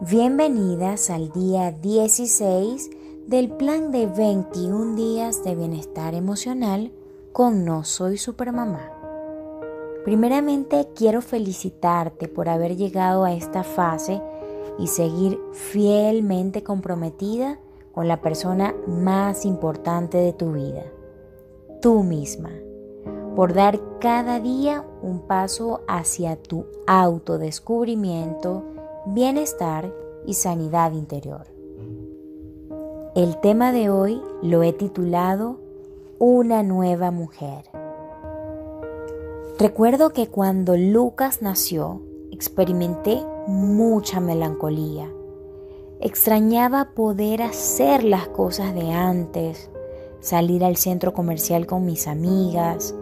Bienvenidas al día 16 del plan de 21 días de bienestar emocional con No Soy Supermamá. Primeramente quiero felicitarte por haber llegado a esta fase y seguir fielmente comprometida con la persona más importante de tu vida, tú misma, por dar cada día un paso hacia tu autodescubrimiento, bienestar y sanidad interior. El tema de hoy lo he titulado Una nueva mujer. Recuerdo que cuando Lucas nació experimenté mucha melancolía. Extrañaba poder hacer las cosas de antes, salir al centro comercial con mis amigas,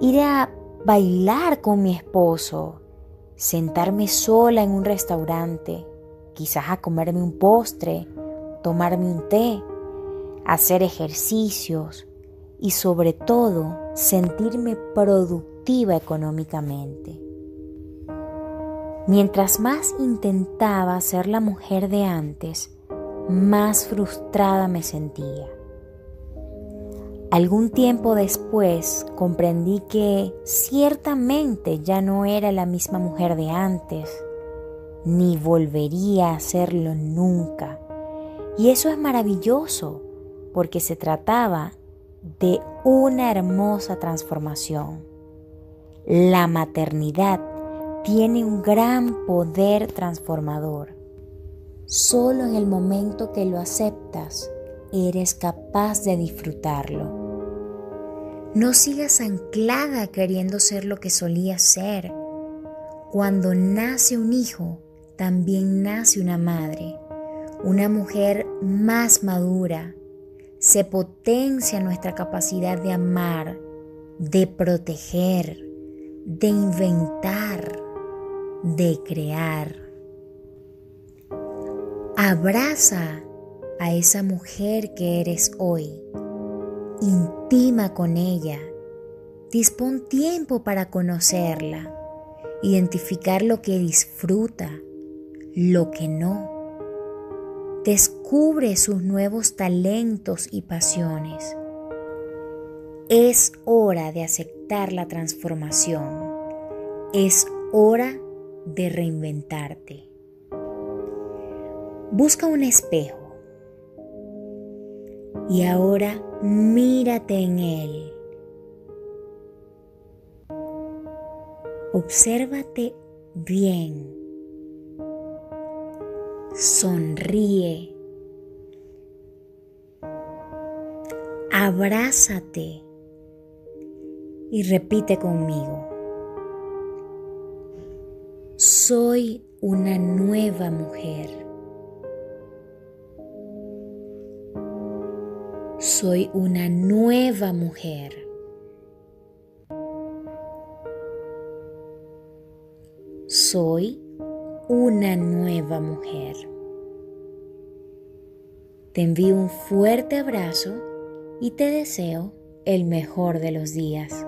ir a bailar con mi esposo, sentarme sola en un restaurante, quizás a comerme un postre, tomarme un té, hacer ejercicios y sobre todo sentirme productiva económicamente. Mientras más intentaba ser la mujer de antes, más frustrada me sentía. Algún tiempo después comprendí que ciertamente ya no era la misma mujer de antes, ni volvería a serlo nunca. Y eso es maravilloso, porque se trataba de una hermosa transformación. La maternidad tiene un gran poder transformador. Solo en el momento que lo aceptas, eres capaz de disfrutarlo. No sigas anclada queriendo ser lo que solías ser. Cuando nace un hijo, también nace una madre, una mujer más madura. Se potencia nuestra capacidad de amar, de proteger, de inventar, de crear. Abraza a esa mujer que eres hoy Intima con ella. Dispón tiempo para conocerla, identificar lo que disfruta, lo que no. Descubre sus nuevos talentos y pasiones. Es hora de aceptar la transformación. Es hora de reinventarte. Busca un espejo y ahora mírate en él. Obsérvate bien. Sonríe. Abrázate y repite conmigo. Soy una nueva mujer. Soy una nueva mujer. Soy una nueva mujer. Te envío un fuerte abrazo y te deseo el mejor de los días.